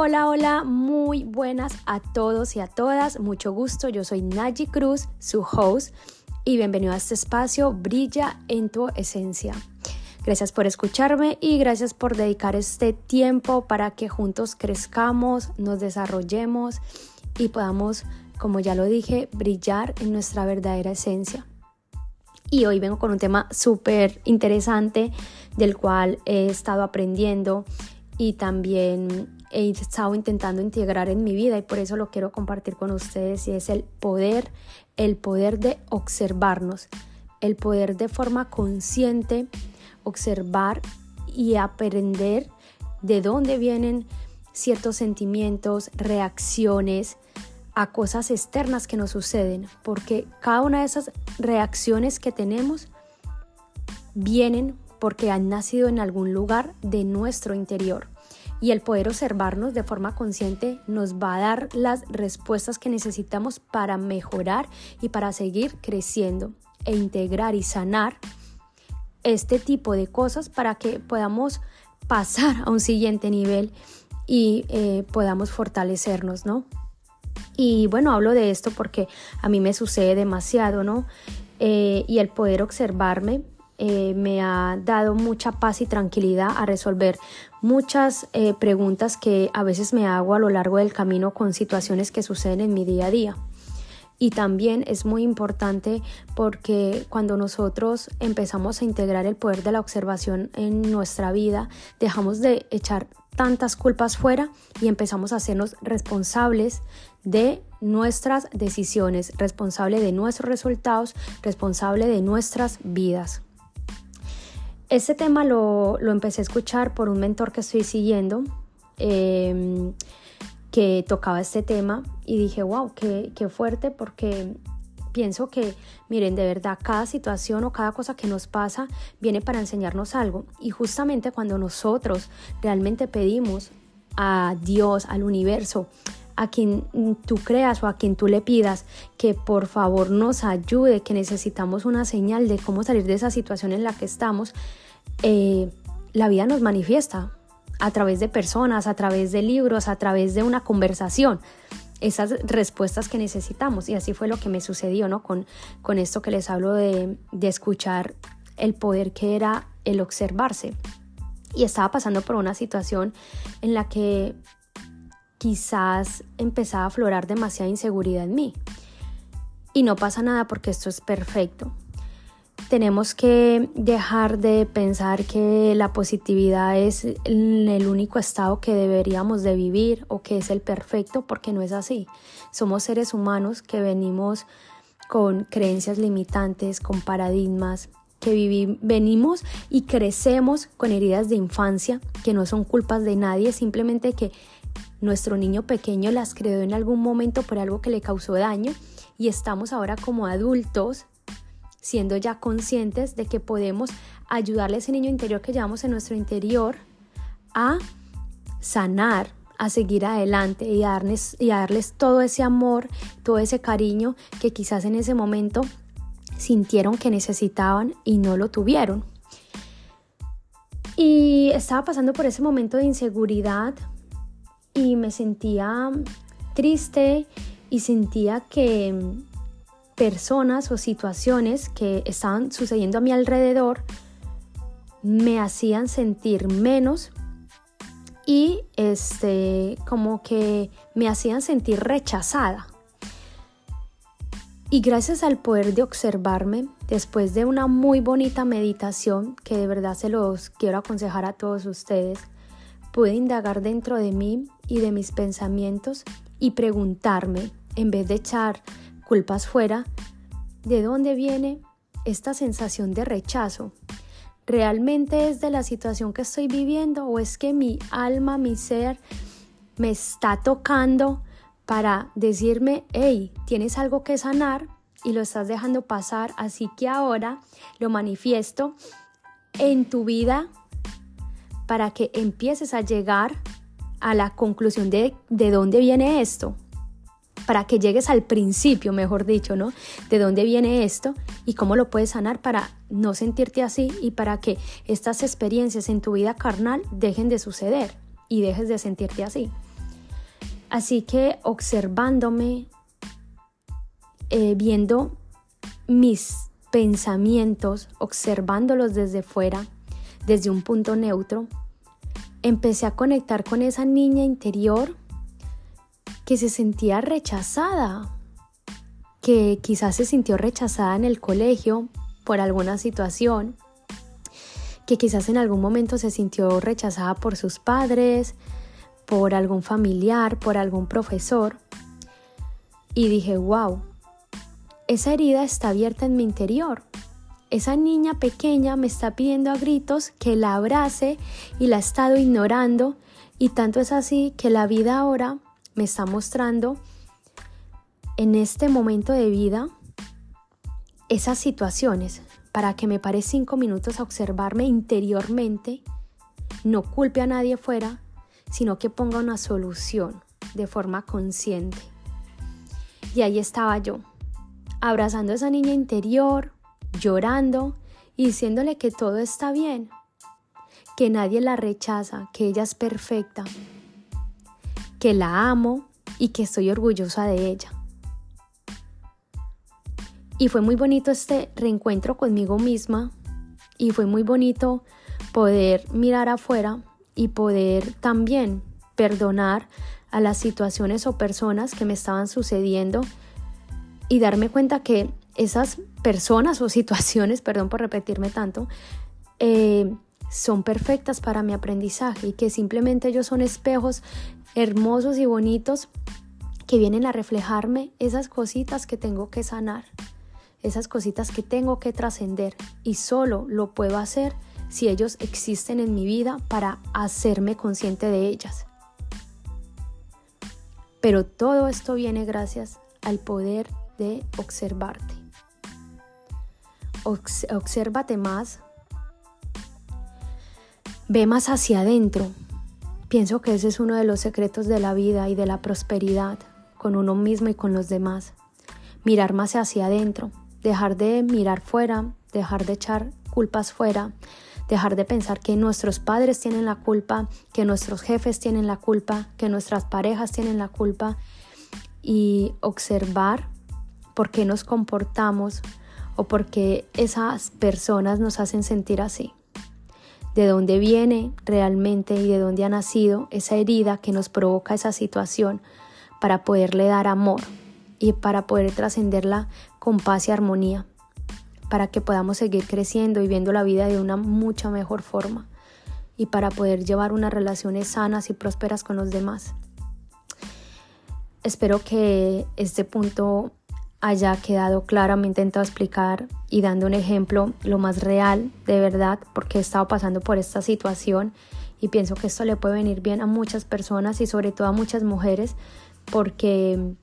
Hola, hola, muy buenas a todos y a todas. Mucho gusto, yo soy Naji Cruz, su host, y bienvenido a este espacio Brilla en tu esencia. Gracias por escucharme y gracias por dedicar este tiempo para que juntos crezcamos, nos desarrollemos y podamos, como ya lo dije, brillar en nuestra verdadera esencia. Y hoy vengo con un tema súper interesante del cual he estado aprendiendo y también he estado intentando integrar en mi vida y por eso lo quiero compartir con ustedes y es el poder, el poder de observarnos, el poder de forma consciente observar y aprender de dónde vienen ciertos sentimientos, reacciones a cosas externas que nos suceden, porque cada una de esas reacciones que tenemos vienen porque han nacido en algún lugar de nuestro interior y el poder observarnos de forma consciente nos va a dar las respuestas que necesitamos para mejorar y para seguir creciendo e integrar y sanar este tipo de cosas para que podamos pasar a un siguiente nivel y eh, podamos fortalecernos, ¿no? Y bueno, hablo de esto porque a mí me sucede demasiado, ¿no? Eh, y el poder observarme eh, me ha dado mucha paz y tranquilidad a resolver muchas eh, preguntas que a veces me hago a lo largo del camino con situaciones que suceden en mi día a día. Y también es muy importante porque cuando nosotros empezamos a integrar el poder de la observación en nuestra vida, dejamos de echar tantas culpas fuera y empezamos a hacernos responsables de nuestras decisiones, responsable de nuestros resultados, responsable de nuestras vidas. Este tema lo, empecé a escuchar por un mentor que estoy siguiendo em, que tocaba este tema y dije, wow, qué, qué fuerte porque pienso que, miren, de verdad, cada situación o cada cosa que nos pasa viene para enseñarnos algo. Y justamente cuando nosotros realmente pedimos a Dios, al universo, a quien tú creas o a quien tú le pidas que por favor nos ayude, que necesitamos una señal de cómo salir de esa situación en la que estamos, eh, la vida nos manifiesta a través de personas, a través de libros, a través de una conversación esas respuestas que necesitamos. Y así fue lo que me sucedió, ¿no? Con, con esto que les hablo de, de escuchar el poder que era el observarse. Y estaba pasando por una situación en la que quizás empezaba a aflorar demasiada inseguridad en mí. Y no pasa nada porque esto es perfecto. Tenemos que dejar de pensar que la positividad es el único estado que deberíamos de vivir o que es el perfecto, porque no es así. Somos seres humanos que venimos con creencias limitantes, con paradigmas, que venimos y crecemos con heridas de infancia que no son culpas de nadie, simplemente que nuestro niño pequeño las creó en algún momento por algo que le causó daño y estamos ahora como adultos siendo ya conscientes de que podemos ayudarle a ese niño interior que llevamos en nuestro interior a sanar, a seguir adelante y darles, y darles todo ese amor, todo ese cariño que quizás en ese momento sintieron que necesitaban y no lo tuvieron. Y estaba pasando por ese momento de inseguridad, y me sentía triste y sentía que personas o situaciones que estaban sucediendo a mi alrededor me hacían sentir menos y este como que me hacían sentir rechazada. Y gracias al poder de observarme, después de una muy bonita meditación que de verdad se los quiero aconsejar a todos ustedes, pude indagar dentro de mí y de mis pensamientos y preguntarme, en vez de echar culpas fuera, ¿de dónde viene esta sensación de rechazo? ¿Realmente es de la situación que estoy viviendo o es que mi alma, mi ser, me está tocando para decirme, hey, tienes algo que sanar y lo estás dejando pasar, así que ahora lo manifiesto en tu vida para que empieces a llegar a la conclusión de, de dónde viene esto, para que llegues al principio, mejor dicho, ¿no? De dónde viene esto y cómo lo puedes sanar para no sentirte así y para que estas experiencias en tu vida carnal dejen de suceder y dejes de sentirte así. Así que observándome, eh, viendo mis pensamientos, observándolos desde fuera, desde un punto neutro, empecé a conectar con esa niña interior que se sentía rechazada, que quizás se sintió rechazada en el colegio por alguna situación, que quizás en algún momento se sintió rechazada por sus padres, por algún familiar, por algún profesor. Y dije, wow, esa herida está abierta en mi interior. Esa niña pequeña me está pidiendo a gritos que la abrace y la he estado ignorando y tanto es así que la vida ahora me está mostrando en este momento de vida esas situaciones para que me pare cinco minutos a observarme interiormente, no culpe a nadie fuera, sino que ponga una solución de forma consciente. Y ahí estaba yo, abrazando a esa niña interior, llorando y diciéndole que todo está bien, que nadie la rechaza, que ella es perfecta, que la amo y que estoy orgullosa de ella. Y fue muy bonito este reencuentro conmigo misma y fue muy bonito poder mirar afuera y poder también perdonar a las situaciones o personas que me estaban sucediendo y darme cuenta que esas personas o situaciones, perdón por repetirme tanto, eh, son perfectas para mi aprendizaje y que simplemente ellos son espejos hermosos y bonitos que vienen a reflejarme esas cositas que tengo que sanar, esas cositas que tengo que trascender y solo lo puedo hacer si ellos existen en mi vida para hacerme consciente de ellas. Pero todo esto viene gracias al poder de observarte. obsérvate más. Ve más hacia adentro. Pienso que ese es uno de los secretos de la vida y de la prosperidad con uno mismo y con los demás. Mirar más hacia adentro, dejar de mirar fuera, dejar de echar culpas fuera, dejar de pensar que nuestros padres tienen la culpa, que nuestros jefes tienen la culpa, que nuestras parejas tienen la culpa y observar por qué nos comportamos o por qué esas personas nos hacen sentir así. De dónde viene realmente y de dónde ha nacido esa herida que nos provoca esa situación para poderle dar amor y para poder trascenderla con paz y armonía, para que podamos seguir creciendo y viendo la vida de una mucha mejor forma y para poder llevar unas relaciones sanas y prósperas con los demás. Espero que este punto haya quedado claramente intentado explicar y dando un ejemplo lo más real de verdad porque he estado pasando por esta situación y pienso que esto le puede venir bien a muchas personas y sobre todo a muchas mujeres porque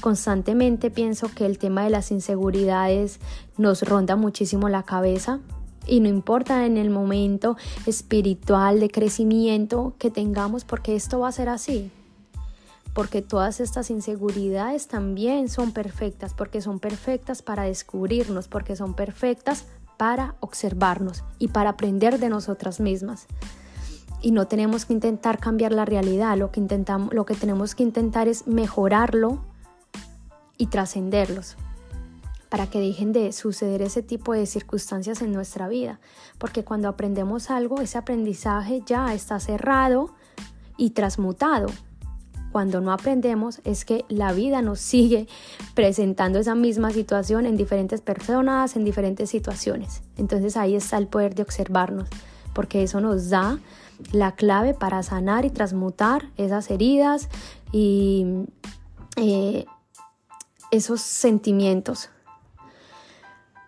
constantemente pienso que el tema de las inseguridades nos ronda muchísimo la cabeza y no importa en el momento espiritual de crecimiento que tengamos porque esto va a ser así porque todas estas inseguridades también son perfectas, porque son perfectas para descubrirnos, porque son perfectas para observarnos y para aprender de nosotras mismas. Y no tenemos que intentar cambiar la realidad, lo que, intentamos, lo que tenemos que intentar es mejorarlo y trascenderlos para que dejen de suceder ese tipo de circunstancias en nuestra vida. Porque cuando aprendemos algo, ese aprendizaje ya está cerrado y transmutado cuando no aprendemos es que la vida nos sigue presentando esa misma situación en diferentes personas, en diferentes situaciones. Entonces ahí está el poder de observarnos, porque eso nos da la clave para sanar y transmutar esas heridas y eh, esos sentimientos.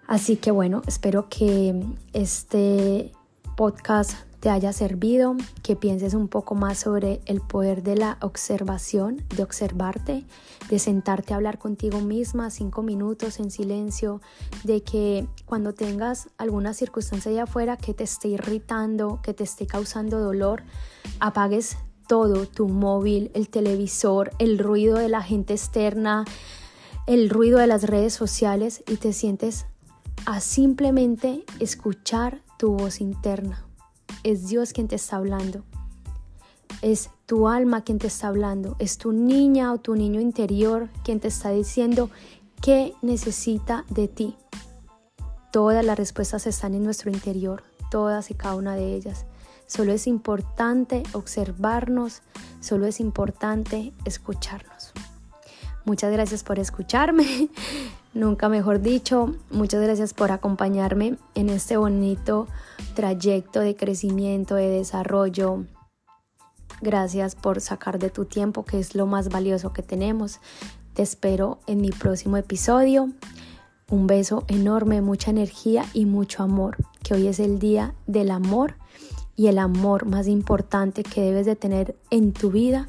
Así que bueno, espero que este podcast te haya servido, que pienses un poco más sobre el poder de la observación, de observarte, de sentarte a hablar contigo misma cinco minutos en silencio, de que cuando tengas alguna circunstancia allá afuera que te esté irritando, que te esté causando dolor, apagues todo, tu móvil, el televisor, el ruido de la gente externa, el ruido de las redes sociales y te sientes a simplemente escuchar tu voz interna es Dios quien te está hablando. es tu alma quien te está hablando, es tu niña o tu niño interior quien te está diciendo qué necesita de ti. Todas las respuestas están en nuestro interior, todas y cada una de ellas. Solo es importante observarnos, solo es importante escucharnos. Muchas gracias por escucharme, nunca mejor dicho, muchas gracias por acompañarme en este bonito trayecto de crecimiento, de desarrollo. Gracias por sacar de tu tiempo, que es lo más valioso que tenemos. Te espero en mi próximo episodio. Un beso enorme, mucha energía y mucho amor, que hoy es el día del amor y el amor más importante que debes de tener en tu vida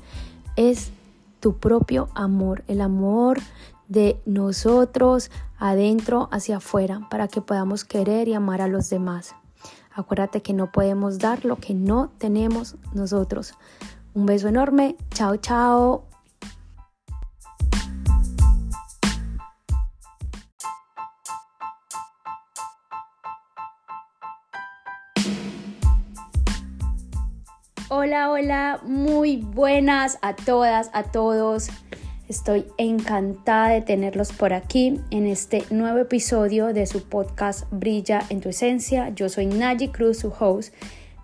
es tu propio amor, el amor de nosotros adentro hacia afuera para que podamos querer y amar a los demás. Acuérdate que no podemos dar lo que no tenemos nosotros. Un beso enorme. Chao, chao. Hola, hola, muy buenas a todas, a todos. Estoy encantada de tenerlos por aquí en este nuevo episodio de su podcast Brilla en tu esencia. Yo soy Naji Cruz, su host,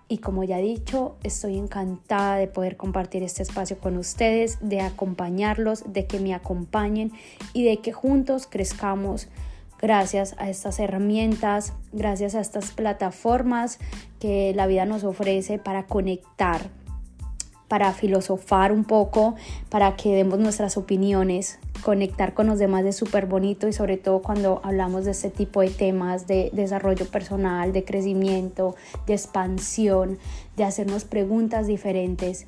y como ya he dicho, estoy encantada de poder compartir este espacio con ustedes, de acompañarlos, de que me acompañen y de que juntos crezcamos gracias a estas herramientas, gracias a estas plataformas que la vida nos ofrece para conectar, para filosofar un poco, para que demos nuestras opiniones, conectar con los demás es súper bonito y sobre todo cuando hablamos de este tipo de temas de desarrollo personal, de crecimiento, de expansión, de hacernos preguntas diferentes.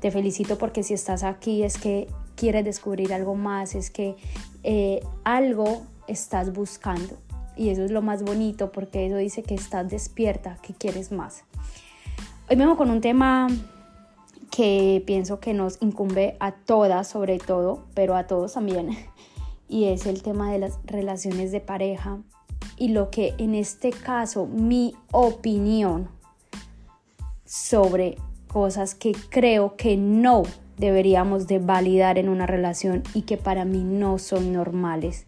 Te felicito porque si estás aquí es que quieres descubrir algo más, es que eh, algo estás buscando. Y eso es lo más bonito porque eso dice que estás despierta, que quieres más. Hoy vengo con un tema que pienso que nos incumbe a todas sobre todo, pero a todos también, y es el tema de las relaciones de pareja y lo que en este caso mi opinión sobre cosas que creo que no deberíamos de validar en una relación y que para mí no son normales.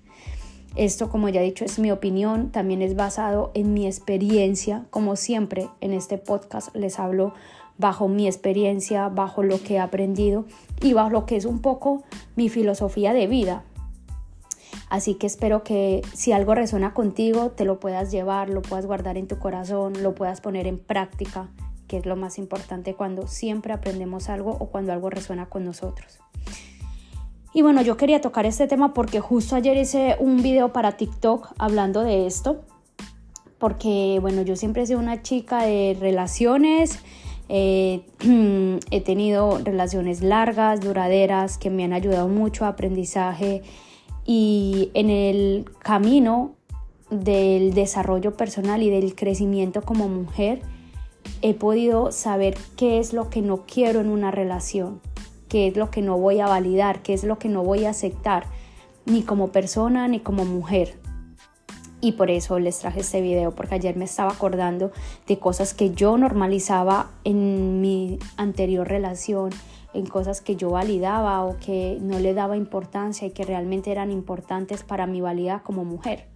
Esto, como ya he dicho, es mi opinión, también es basado en mi experiencia. Como siempre en este podcast les hablo bajo mi experiencia, bajo lo que he aprendido y bajo lo que es un poco mi filosofía de vida. Así que espero que si algo resuena contigo, te lo puedas llevar, lo puedas guardar en tu corazón, lo puedas poner en práctica, que es lo más importante cuando siempre aprendemos algo o cuando algo resuena con nosotros. Y bueno, yo quería tocar este tema porque justo ayer hice un video para TikTok hablando de esto, porque bueno, yo siempre he sido una chica de relaciones, eh, he tenido relaciones largas, duraderas, que me han ayudado mucho a aprendizaje y en el camino del desarrollo personal y del crecimiento como mujer, he podido saber qué es lo que no quiero en una relación, qué es lo que no voy a validar, qué es lo que no voy a aceptar, ni como persona ni como mujer y por eso les traje este video porque ayer me estaba acordando de cosas que yo normalizaba en mi anterior relación, en cosas que yo validaba o que no le daba importancia y que realmente eran importantes para mi valía como mujer.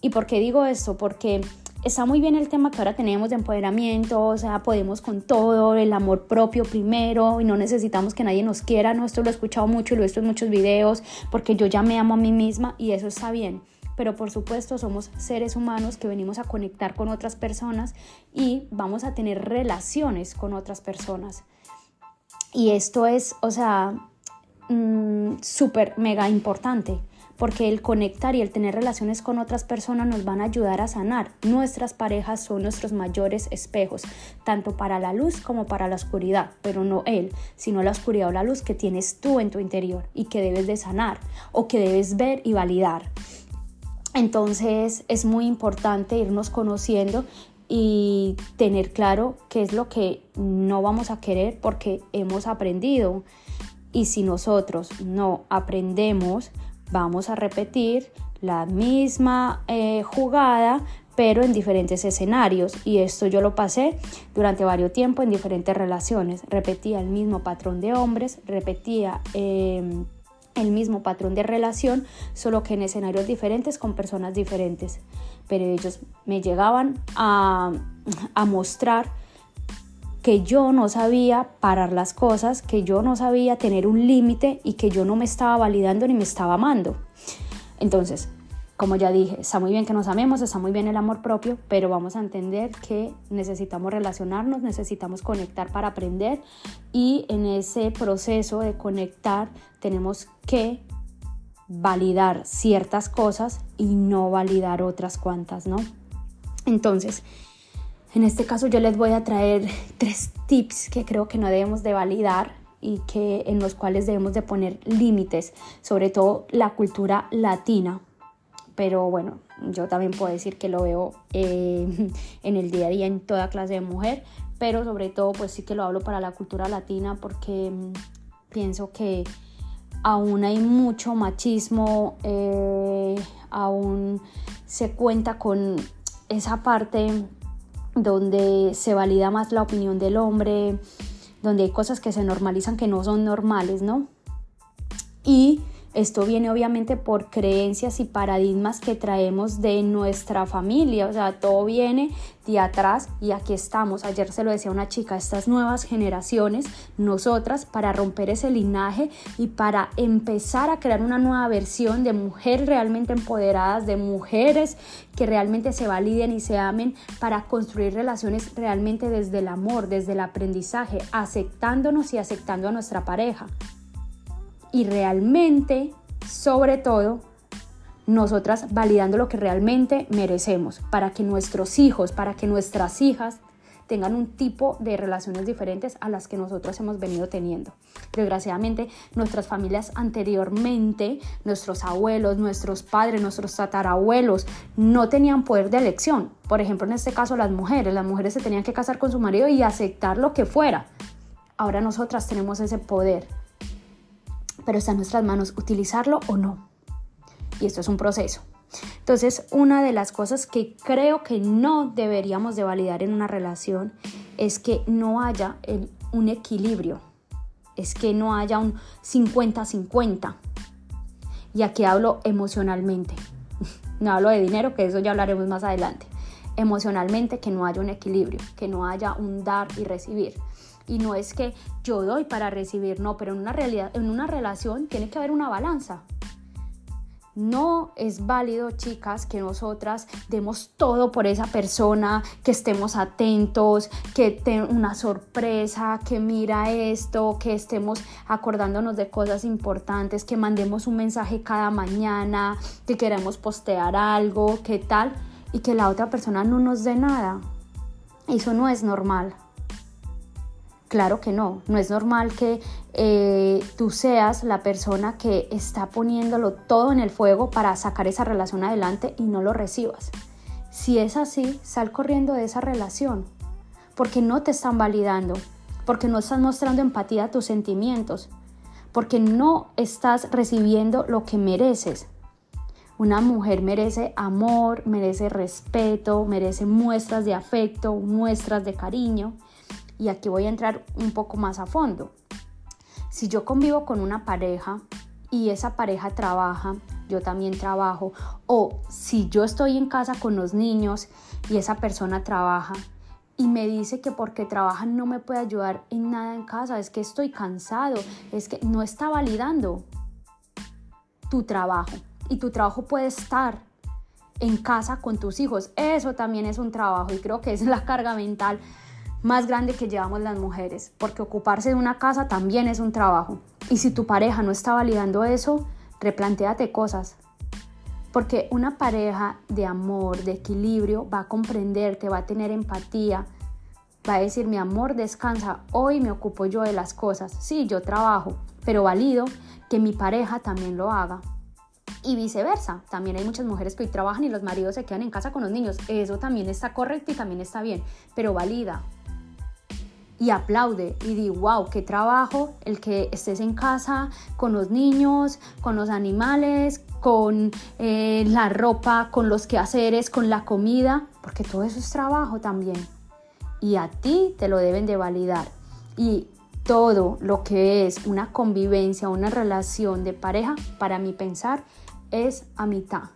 ¿Y por qué digo esto? Porque está muy bien el tema que ahora tenemos de empoderamiento, o sea, podemos con todo, el amor propio primero y no necesitamos que nadie nos quiera, no, esto lo he escuchado mucho y lo he visto en muchos videos porque yo ya me amo a mí misma y eso está bien pero por supuesto somos seres humanos que venimos a conectar con otras personas y vamos a tener relaciones con otras personas. Y esto es, o sea, mm, súper, mega importante, porque el conectar y el tener relaciones con otras personas nos van a ayudar a sanar. Nuestras parejas son nuestros mayores espejos, tanto para la luz como para la oscuridad, pero no él, sino la oscuridad o la luz que tienes tú en tu interior y que debes de sanar o que debes ver y validar. Entonces es muy importante irnos conociendo y tener claro qué es lo que no vamos a querer porque hemos aprendido. Y si nosotros no aprendemos, vamos a repetir la misma eh, jugada pero en diferentes escenarios. Y esto yo lo pasé durante varios tiempos en diferentes relaciones. Repetía el mismo patrón de hombres, repetía... Em, el mismo patrón de relación, solo que en escenarios diferentes con personas diferentes. Pero ellos me llegaban a, a mostrar que yo no sabía parar las cosas, que yo no sabía tener un límite y que yo no me estaba validando ni me estaba amando. Entonces, como ya dije, está muy bien que nos amemos, está muy bien el amor propio, pero vamos a entender que necesitamos relacionarnos, necesitamos conectar para aprender y en ese proceso de conectar tenemos que validar ciertas cosas y no validar otras cuantas, ¿no? Entonces, en este caso yo les voy a traer tres tips que creo que no debemos de validar y que en los cuales debemos de poner límites, sobre todo la cultura latina. Pero bueno, yo también puedo decir que lo veo eh, en el día a día en toda clase de mujer, pero sobre todo pues sí que lo hablo para la cultura latina porque mm, pienso que aún hay mucho machismo, eh, aún se cuenta con esa parte donde se valida más la opinión del hombre, donde hay cosas que se normalizan que no son normales, ¿no? Y esto viene obviamente por creencias y paradigmas que traemos de nuestra familia, o sea, todo viene de atrás y aquí estamos. Ayer se lo decía una chica, estas nuevas generaciones, nosotras, para romper ese linaje y para empezar a crear una nueva versión de mujeres realmente empoderadas, de mujeres que realmente se validen y se amen, para construir relaciones realmente desde el amor, desde el aprendizaje, aceptándonos y aceptando a nuestra pareja y realmente, sobre todo, nosotras validando lo que realmente merecemos para que nuestros hijos, para que nuestras hijas tengan un tipo de relaciones diferentes a las que nosotros hemos venido teniendo. Desgraciadamente, nuestras familias anteriormente, nuestros abuelos, nuestros padres, nuestros tatarabuelos, no tenían poder de elección. Por ejemplo, en este caso, las mujeres. Las mujeres se tenían que casar con su marido y aceptar lo que fuera. Ahora nosotras tenemos ese poder pero está en nuestras manos utilizarlo o no. Y esto es un proceso. Entonces, una de las cosas que creo que no deberíamos de validar en una relación es que no haya un equilibrio, es que no haya un 50-50. Y aquí hablo emocionalmente. No hablo de dinero, que eso ya hablaremos más adelante. Emocionalmente, que no haya un equilibrio, que no haya un dar y recibir. Y no es que yo doy para recibir, no, pero en una, realidad, en una relación tiene que haber una balanza. No es válido, chicas, que nosotras demos todo por esa persona, que estemos atentos, que tenga una sorpresa, que mira esto, que estemos acordándonos de cosas importantes, que mandemos un mensaje cada mañana, que queremos postear algo, que tal, y que la otra persona no nos dé nada. Eso no es normal. Claro que no, no es normal que eh, tú seas la persona que está poniéndolo todo en el fuego para sacar esa relación adelante y no lo recibas. Si es así, sal corriendo de esa relación, porque no te están validando, porque no estás mostrando empatía a tus sentimientos, porque no estás recibiendo lo que mereces. Una mujer merece amor, merece respeto, merece muestras de afecto, muestras de cariño y aquí voy a entrar un poco más a fondo. Si yo convivo con una pareja y esa pareja trabaja, yo también trabajo, o si yo estoy en casa con los niños y esa persona trabaja y me dice que porque trabaja no me puede ayudar en nada en casa, es que estoy cansado, es que no está validando tu trabajo y tu trabajo puede estar en casa con tus hijos. Eso también es un trabajo y creo que es la carga mental más grande que llevamos las mujeres, porque ocuparse de una casa también es un trabajo. Y si tu pareja no está validando eso, replantéate cosas. Porque una pareja de amor, de equilibrio, va a comprenderte, va a tener empatía, va a decir, mi amor, descansa, hoy me ocupo yo de las cosas. Sí, yo trabajo, pero valido que mi pareja también lo haga. Y viceversa, también hay muchas mujeres que hoy trabajan y los maridos se quedan en casa con los niños. Eso también está correcto y también está bien, pero valida, y aplaude y di, wow, qué trabajo el que estés en casa con los niños, con los animales, con eh, la ropa, con los quehaceres, con la comida, porque todo eso es trabajo también. Y a ti te lo deben de validar. Y todo lo que es una convivencia, una relación de pareja, para mi pensar, es a mitad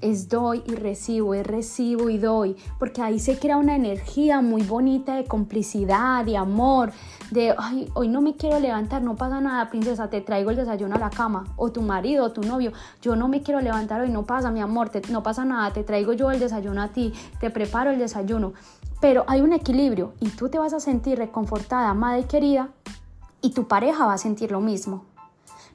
es doy y recibo, es recibo y doy, porque ahí se crea una energía muy bonita de complicidad, de amor, de, ay, hoy no me quiero levantar, no pasa nada, princesa, te traigo el desayuno a la cama, o tu marido, o tu novio, yo no me quiero levantar hoy, no pasa, mi amor, no pasa nada, te traigo yo el desayuno a ti, te preparo el desayuno, pero hay un equilibrio y tú te vas a sentir reconfortada, amada y querida, y tu pareja va a sentir lo mismo.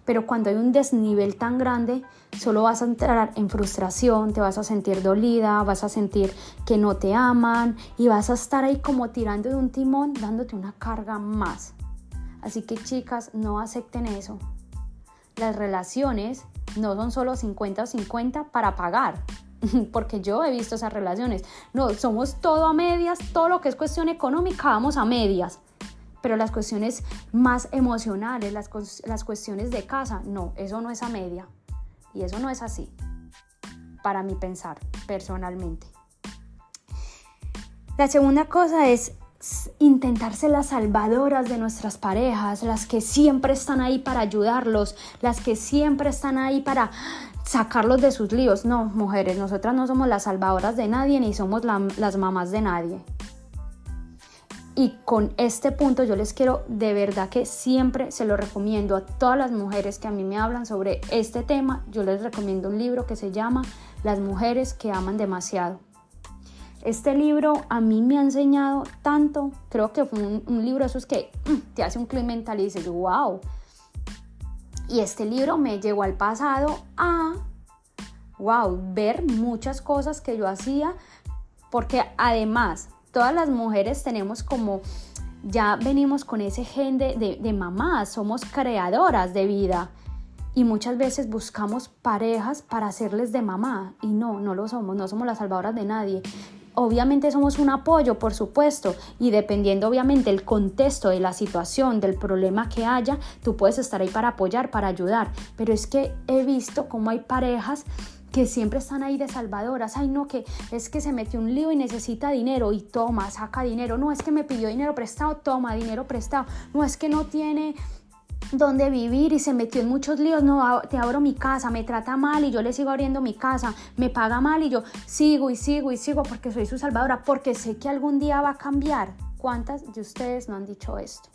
Pero cuando hay un desnivel tan grande, solo vas a entrar en frustración, te vas a sentir dolida, vas a sentir que no te aman y vas a estar ahí como tirando de un timón dándote una carga más. Así que chicas, no acepten eso. Las relaciones no son solo 50 o 50 para pagar, porque yo he visto esas relaciones. No, somos todo a medias, todo lo que es cuestión económica vamos a medias pero las cuestiones más emocionales, las, las cuestiones de casa, no, eso no es a media. Y eso no es así, para mi pensar, personalmente. La segunda cosa es intentar ser las salvadoras de nuestras parejas, las que siempre están ahí para ayudarlos, las que siempre están ahí para sacarlos de sus líos. No, mujeres, nosotras no somos las salvadoras de nadie ni somos las mamás de nadie. Y con este punto yo les quiero de verdad que siempre se lo recomiendo a todas las mujeres que a mí me hablan sobre este tema. Yo les recomiendo un libro que se llama Las mujeres que aman demasiado. Este libro a mí me ha enseñado tanto, creo que fue un, libro de esos que mm, te hace un clima mental y dices, wow. Y este libro me llevó al pasado a, wow, ver muchas cosas que yo hacía, porque además todas las mujeres tenemos como, ya venimos con ese gen de, de, mamás, somos creadoras de vida. Y muchas veces buscamos parejas para hacerles de mamá y no, no lo somos, no somos las salvadoras de nadie. Obviamente somos un apoyo, por supuesto, y dependiendo obviamente el contexto de la situación, del problema que haya, tú puedes estar ahí para apoyar, para ayudar. Pero es que he visto cómo hay parejas que siempre están ahí de salvadoras. Ay, no, que es que se metió un lío y necesita dinero y toma, saca dinero. No, es que me pidió dinero prestado, toma dinero prestado. No, es que no tiene dónde vivir y se metió en muchos líos, no, te abro mi casa, me trata mal y yo le sigo abriendo mi casa, me paga mal y yo sigo y sigo y sigo porque soy su salvadora, porque sé que algún día va a cambiar. ¿Cuántas de ustedes no han dicho esto?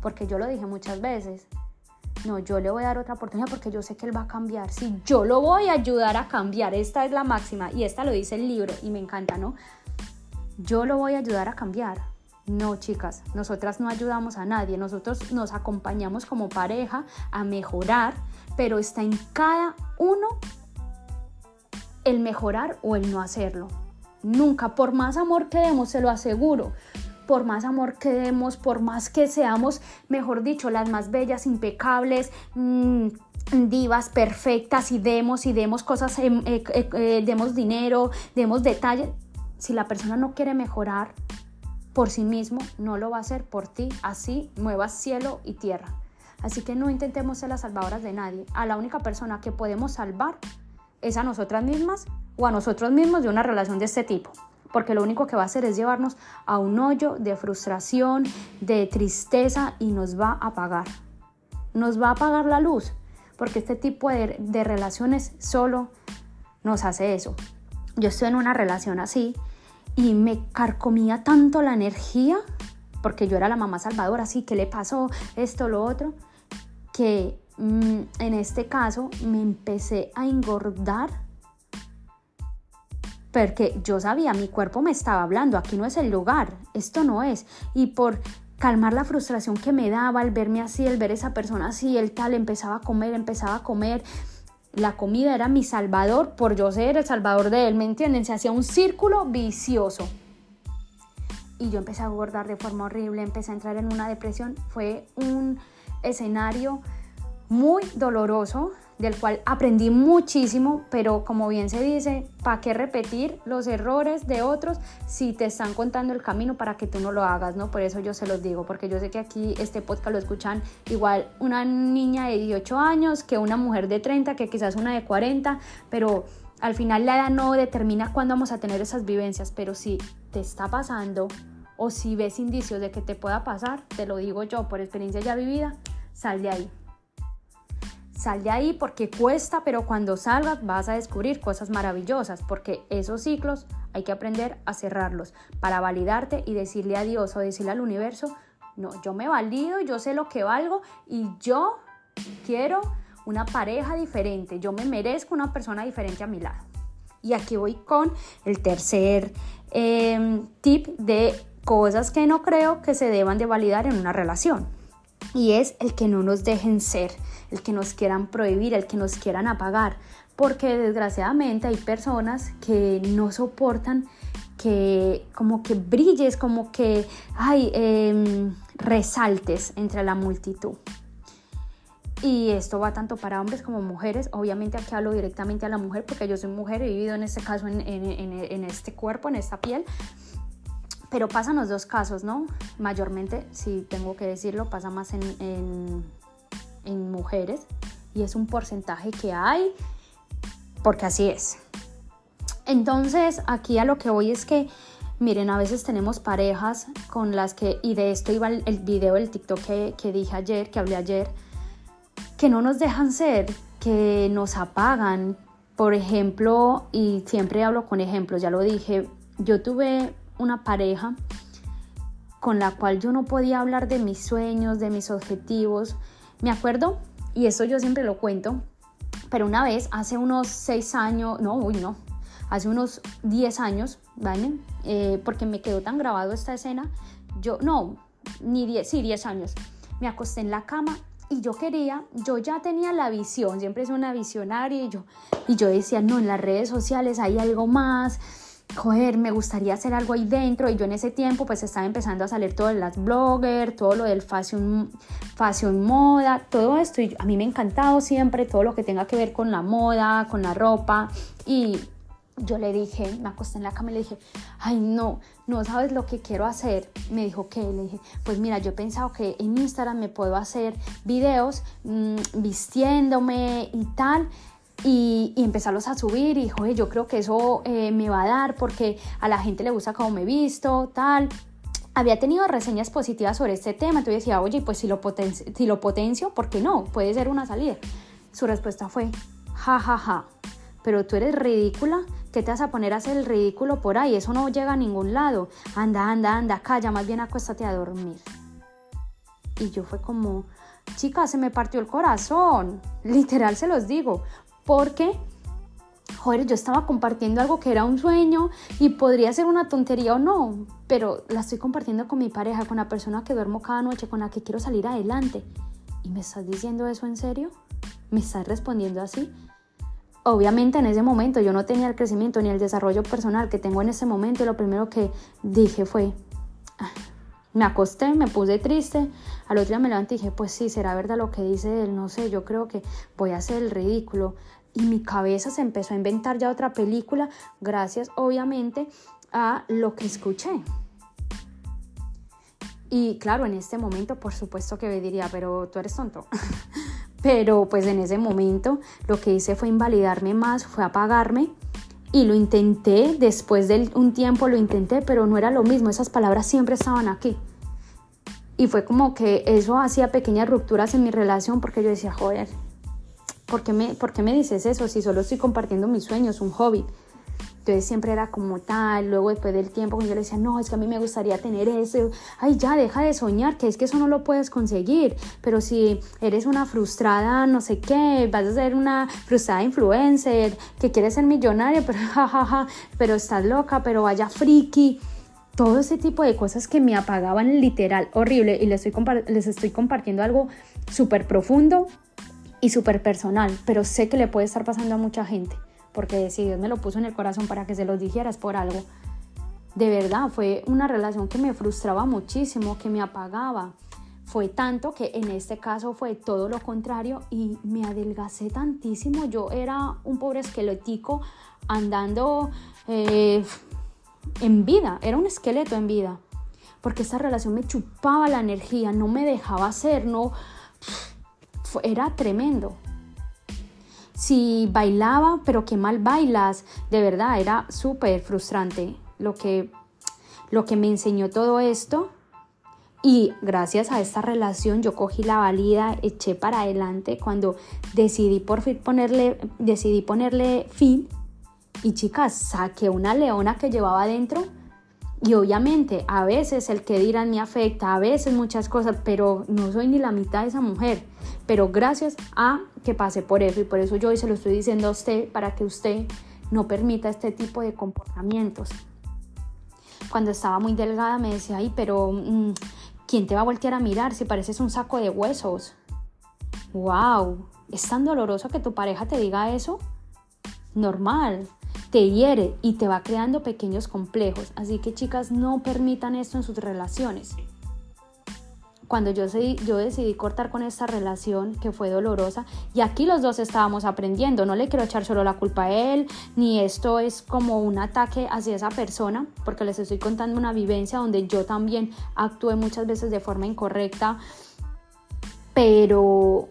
Porque yo lo dije muchas veces. No, yo le voy a dar otra oportunidad porque yo sé que él va a cambiar. Sí, yo lo voy a ayudar a cambiar. Esta es la máxima y esta lo dice el libro y me encanta, ¿no? Yo lo voy a ayudar a cambiar. No, chicas, nosotras no ayudamos a nadie. Nosotros nos acompañamos como pareja a mejorar, pero está en cada uno el mejorar o el no hacerlo. Nunca, por más amor que demos, se lo aseguro, por más amor que demos, por más que seamos, mejor dicho, las más bellas, impecables, mm, divas perfectas y demos y demos cosas, em, eh, eh, eh, demos dinero, demos detalles, si la persona no quiere mejorar por sí mismo, no lo va a hacer por ti, así muevas cielo y tierra. Así que no intentemos ser las salvadoras de nadie. A la única persona que podemos salvar es a nosotras mismas o a nosotros mismos de una relación de este tipo porque lo único que va a hacer es llevarnos a un hoyo de frustración, de tristeza y nos va a apagar. Nos va a apagar la luz, porque este tipo de, relaciones solo nos hace eso. Yo estoy en una relación así y me carcomía tanto la energía, porque yo era la mamá salvadora, así, ¿qué le pasó? Esto, lo otro, que mm, en este caso me empecé a engordar porque yo sabía, mi cuerpo me estaba hablando, aquí no es el lugar, esto no es. Y por calmar la frustración que me daba al verme así, el ver esa persona así, el tal, empezaba a comer, empezaba a comer. La comida era mi salvador por yo ser el salvador de él, ¿me entienden? Se hacía un círculo vicioso. Y yo empecé a engordar de forma horrible, empecé a entrar en una depresión. Fue un escenario muy doloroso, del cual aprendí muchísimo, pero como bien se dice, ¿para qué repetir los errores de otros si te están contando el camino para que tú no lo hagas, ¿no? Por eso yo se los digo, porque yo sé que aquí este podcast lo escuchan igual una niña de 18 años que una mujer de 30, que quizás una de 40, pero al final la edad no determina cuándo vamos a tener esas vivencias, pero si te está pasando o si ves indicios de que te pueda pasar, te lo digo yo por experiencia ya vivida, sal de ahí Sal de ahí porque cuesta, pero cuando salgas vas a descubrir cosas maravillosas, porque esos ciclos hay que aprender a cerrarlos para validarte y decirle a Dios o decirle al universo, no, yo me valido, yo sé lo que valgo y yo quiero una pareja diferente, yo me merezco una persona diferente a mi lado. Y aquí voy con el tercer em, tip de cosas que no creo que se deban de validar en una relación. Y es el que no nos dejen ser el que nos quieran prohibir, el que nos quieran apagar, porque desgraciadamente hay personas que no soportan que como que brilles, como que hay em, resaltes entre la multitud. Y esto va tanto para hombres como mujeres. Obviamente aquí hablo directamente a la mujer porque yo soy mujer, he vivido en este caso en, este cuerpo, en esta piel. Pero pasan los dos casos, ¿no? Mayormente, si tengo que decirlo, pasa más en en mujeres y es un porcentaje que hay porque así es. Entonces, aquí a lo que voy es que, miren, a veces tenemos parejas con las que, y de esto iba el, video del TikTok que, que dije ayer, que hablé ayer, que no nos dejan ser, que nos apagan. Por ejemplo, y siempre hablo con ejemplos, ya lo dije, yo tuve una pareja con la cual yo no podía hablar de mis sueños, de mis objetivos, me acuerdo, y eso yo siempre lo cuento, pero una vez, hace unos seis años, no, uy, no, hace unos 10 años, ¿vale? Eh, porque me quedó tan grabado esta escena, yo, no, ni 10, sí, 10 años, me acosté en la cama y yo quería, yo ya tenía la visión, siempre es una visionaria y yo, y yo decía, no, en las redes sociales hay algo más, joder, me gustaría hacer algo ahí dentro. Y yo en ese tiempo pues estaba empezando a salir todo de las bloggers, todo lo del fashion, fashion moda, todo esto. Y a mí me ha encantado siempre todo lo que tenga que ver con la moda, con la ropa. Y yo le dije, me acosté en la cama y le dije, ay no, no sabes lo que quiero hacer. Me dijo que, le dije, pues mira, yo he pensado que en Instagram me puedo hacer videos mm, vistiéndome y tal y, empezarlos a subir y joder, yo creo que eso eh, me va a dar porque a la gente le gusta cómo me he visto, tal. Había tenido reseñas positivas sobre este tema, entonces decía, oye, pues si lo, si lo potencio, ¿por qué no? Puede ser una salida. Su respuesta fue, ja, ja, ja, pero tú eres ridícula, ¿qué te vas a poner a hacer el ridículo por ahí? Eso no llega a ningún lado. Anda, anda, anda, calla, más bien acuéstate a dormir. Y yo fue como, chica, se me partió el corazón. Literal se los digo, porque, joder, yo estaba compartiendo algo que era un sueño y podría ser una tontería o no, pero la estoy compartiendo con mi pareja, con la persona que duermo cada noche, con la que quiero salir adelante. ¿Y me estás diciendo eso en serio? ¿Me estás respondiendo así? Obviamente en ese momento yo no tenía el crecimiento ni el desarrollo personal que tengo en ese momento y lo primero que dije fue, ah, me acosté, me puse triste, al otro día me levanté y dije, pues sí, será verdad lo que dice él, no sé, yo creo que voy a hacer el ridículo. Y mi cabeza se empezó a inventar ya otra película, gracias obviamente a lo que escuché. Y claro, en este momento por supuesto que me diría, pero tú eres tonto. pero pues en ese momento lo que hice fue invalidarme más, fue apagarme y lo intenté, después de un tiempo lo intenté, pero no era lo mismo, esas palabras siempre estaban aquí. Y fue como que eso hacía pequeñas rupturas en mi relación porque yo decía, joder, ¿por qué me, ¿por qué me dices eso si solo estoy compartiendo mis sueños, un hobby? Entonces siempre era como tal, luego después del tiempo yo le decía, no, es que a mí me gustaría tener eso, ay ya, deja de soñar, que es que eso no lo puedes conseguir, pero si eres una frustrada, no sé qué, vas a ser una frustrada influencer, que quieres ser millonaria, pero jajaja, pero estás loca, pero vaya friki, todo ese tipo de cosas que me apagaban literal horrible y les estoy, les estoy compartiendo algo súper profundo y súper personal, pero sé que le puede estar pasando a mucha gente porque si Dios me lo puso en el corazón para que se los dijeras por algo. De verdad, fue una relación que me frustraba muchísimo, que me apagaba. fue tanto que en este caso fue todo lo contrario y me adelgacé tantísimo. Yo era un pobre esquelético andando eh, en vida, era un esqueleto en vida, porque esta relación me chupaba la energía, no me dejaba hacer, no, era tremendo. Si bailaba, pero qué mal bailas, de verdad, era súper frustrante lo que, lo que me enseñó todo esto. Y gracias a esta relación yo cogí la valida, eché para adelante cuando decidí por fin ponerle, decidí ponerle fin y chicas, saqué una leona que llevaba adentro y obviamente a veces el que dirán me afecta, a veces muchas cosas, pero no soy ni la mitad de esa mujer. Pero gracias a que pasé por eso y por eso yo hoy se lo estoy diciendo a usted para que usted no permita este tipo de comportamientos. Cuando estaba muy delgada me decía, ay, pero mm, ¿quién te va a voltear a mirar si pareces un saco de huesos? ¡Wow! ¿Es tan doloroso que tu pareja te diga eso? Normal te hiere y te va creando pequeños complejos. Así que chicas, no permitan esto en sus relaciones. Cuando yo, decidí cortar con esta relación que fue dolorosa, y aquí los dos estábamos aprendiendo, no le quiero echar solo la culpa a él, ni esto es como un ataque hacia esa persona, porque les estoy contando una vivencia donde yo también actué muchas veces de forma incorrecta, pero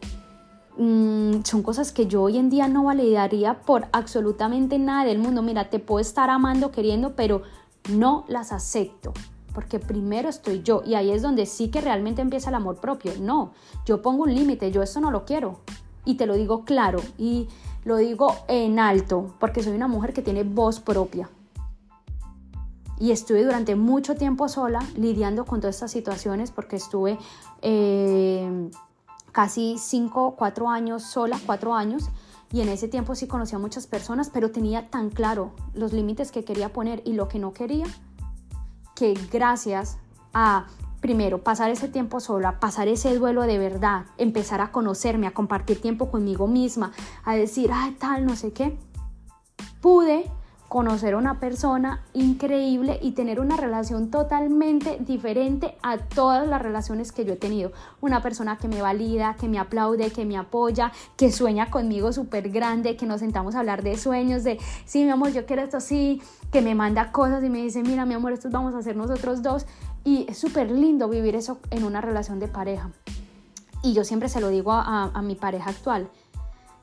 Mm, son cosas que yo hoy en día no validaría por absolutamente nada del mundo. Mira, te puedo estar amando, queriendo, pero no las acepto. Porque primero estoy yo y ahí es donde sí que realmente empieza el amor propio. No, yo pongo un límite, yo esto no lo quiero. Y te lo digo claro y lo digo en alto, porque soy una mujer que tiene voz propia. Y estuve durante mucho tiempo sola lidiando con todas estas situaciones porque estuve... Eh, casi cinco, cuatro años sola, cuatro años, y en ese tiempo sí conocía a muchas personas, pero tenía tan claro los límites que quería poner y lo que no quería, que gracias a primero pasar ese tiempo sola, pasar ese duelo de verdad, empezar a conocerme, a compartir tiempo conmigo misma, a decir, ay, tal, no sé qué, pude conocer a una persona increíble y tener una relación totalmente diferente a todas las relaciones que yo he tenido. Una persona que me valida, que me aplaude, que me apoya, que sueña conmigo súper grande, que nos sentamos a hablar de sueños, de, sí, mi amor, yo quiero esto así, que me manda cosas y me dice, mira, mi amor, esto vamos a hacer nosotros dos. Y es súper lindo vivir eso en una relación de pareja. Y yo siempre se lo digo a, a mi pareja actual.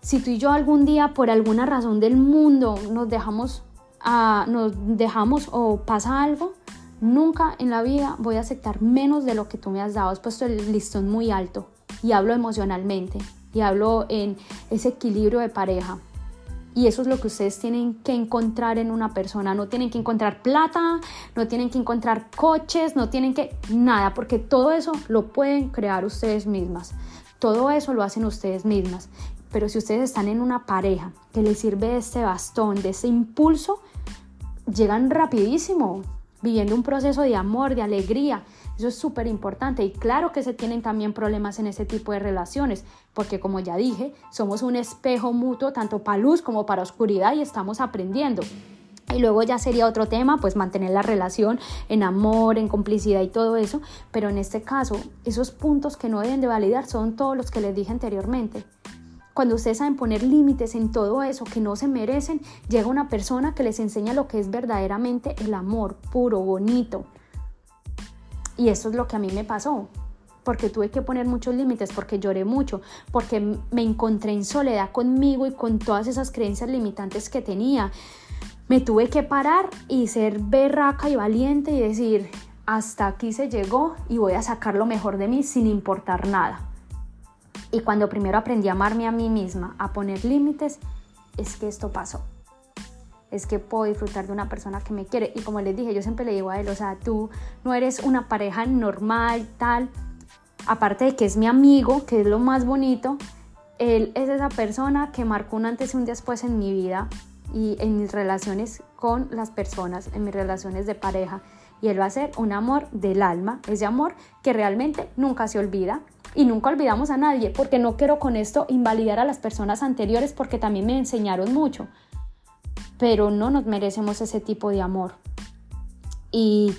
Si tú y yo algún día, por alguna razón del mundo, nos dejamos nos dejamos o pasa algo, nunca en la vida voy a aceptar menos de lo que tú me has dado. Has puesto el listón muy alto y hablo emocionalmente y hablo en ese equilibrio de pareja. Y eso es lo que ustedes tienen que encontrar en una persona. No tienen que encontrar plata, no tienen que encontrar coches, no tienen que nada, porque todo eso lo pueden crear ustedes mismas. Todo eso lo hacen ustedes mismas. Pero si ustedes están en una pareja que les sirve de este bastón, de ese impulso, llegan rapidísimo, viviendo un proceso de amor, de alegría. Eso es súper importante y claro que se tienen también problemas en ese tipo de relaciones, porque como ya dije, somos un espejo mutuo tanto para luz como para oscuridad y estamos aprendiendo. Y luego ya sería otro tema, pues mantener la relación en amor, en complicidad y todo eso. Pero en este caso, esos puntos que no deben de validar son todos los que les dije anteriormente. Cuando ustedes saben poner límites en todo eso que no se merecen, llega una persona que les enseña lo que es verdaderamente el amor puro, bonito. Y eso es lo que a mí me pasó porque tuve que poner muchos límites, porque lloré mucho, porque me encontré en soledad conmigo y con todas esas creencias limitantes que tenía. Me tuve que parar y ser berraca y valiente y decir, hasta aquí se llegó y voy a sacar lo mejor de mí sin importar nada. Y cuando primero aprendí a amarme a mí misma, a poner límites, es que esto pasó. Es que puedo disfrutar de una persona que me quiere. Y como les dije, yo siempre le digo a él, o sea, tú no eres una pareja normal, tal. Aparte de que es mi amigo, que es lo más bonito, él es esa persona que marcó un antes y un después en mi vida y en mis relaciones con las personas, en mis relaciones de pareja. Y él va a ser un amor del alma, ese amor que realmente nunca se olvida, y nunca olvidamos a nadie, porque no quiero con esto invalidar a las personas anteriores porque también me enseñaron mucho, pero no nos merecemos ese tipo de amor. Y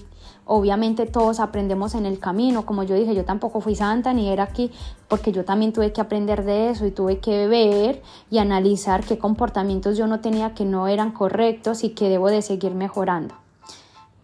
Obviamente todos aprendemos en el camino, como yo dije, yo tampoco fui santa ni era aquí, porque yo también tuve que aprender de eso y tuve que ver y analizar qué comportamientos yo no tenía que no eran correctos y que debo de seguir mejorando.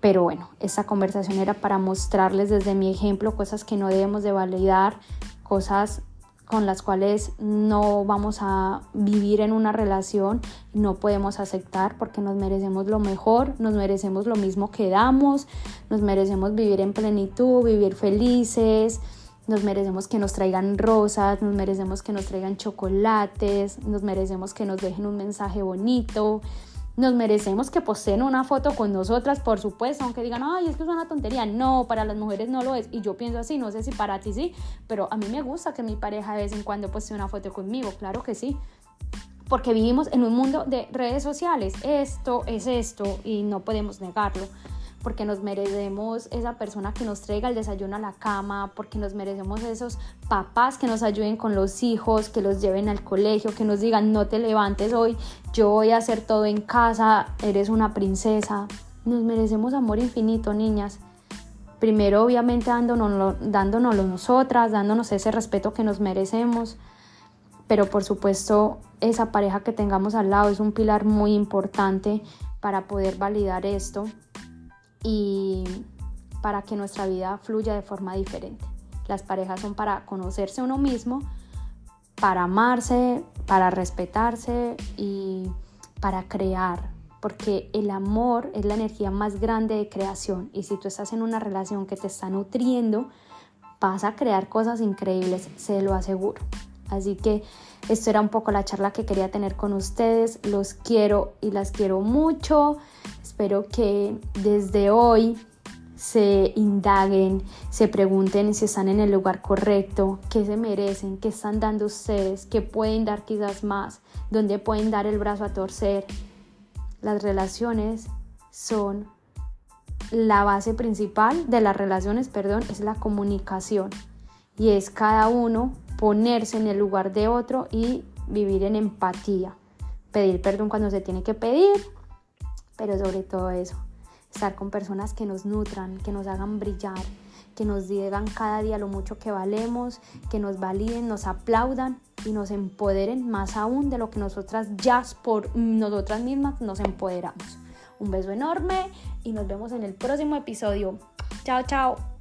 Pero bueno, esta conversación era para mostrarles desde mi ejemplo cosas que no debemos de validar, cosas con las cuales no vamos a vivir en una relación, no podemos aceptar porque nos merecemos lo mejor, nos merecemos lo mismo que damos, nos merecemos vivir en plenitud, vivir felices, nos merecemos que nos traigan rosas, nos merecemos que nos traigan chocolates, nos merecemos que nos dejen un mensaje bonito, nos merecemos que poseen una foto con nosotras, por supuesto, aunque digan, ay, es que es una tontería. No, para las mujeres no lo es. Y yo pienso así, no sé si para ti sí, pero a mí me gusta que mi pareja de vez en cuando posee una foto conmigo, claro que sí. Porque vivimos en un mundo de redes sociales. Esto es esto y no podemos negarlo porque nos merecemos esa persona que nos traiga el desayuno a la cama, porque nos merecemos esos papás que nos ayuden con los hijos, que los lleven al colegio, que nos digan no te levantes hoy, yo voy a hacer todo en casa, eres una princesa. Nos merecemos amor infinito, niñas. Primero, obviamente, dándonos, dándonoslo nosotras, dándonos ese respeto que nos merecemos. Pero por supuesto, esa pareja que tengamos al lado es un pilar muy importante para poder validar esto y para que nuestra vida fluya de forma diferente. Las parejas son para conocerse uno mismo, para amarse, para respetarse y para crear, porque el amor es la energía más grande de creación y si tú estás en una relación que te está nutriendo, vas a crear cosas increíbles, se lo aseguro. Así que esto era un poco la charla que quería tener con ustedes. Los quiero y las quiero mucho. Espero que desde hoy se indaguen, se pregunten si están en el lugar correcto, qué se merecen, qué están dando ustedes, qué pueden dar quizás más, dónde pueden dar el brazo a torcer. Las relaciones son la base principal de las relaciones, perdón, es la comunicación y es cada uno ponerse en el lugar de otro y vivir en empatía, pedir perdón cuando se tiene que pedir, pero sobre todo eso, estar con personas que nos nutran, que nos hagan brillar, que nos digan cada día lo mucho que valemos, que nos validen, nos aplaudan y nos empoderen más aún de lo que nosotras ya por nosotras mismas nos empoderamos. Un beso enorme y nos vemos en el próximo episodio. Chao, chao.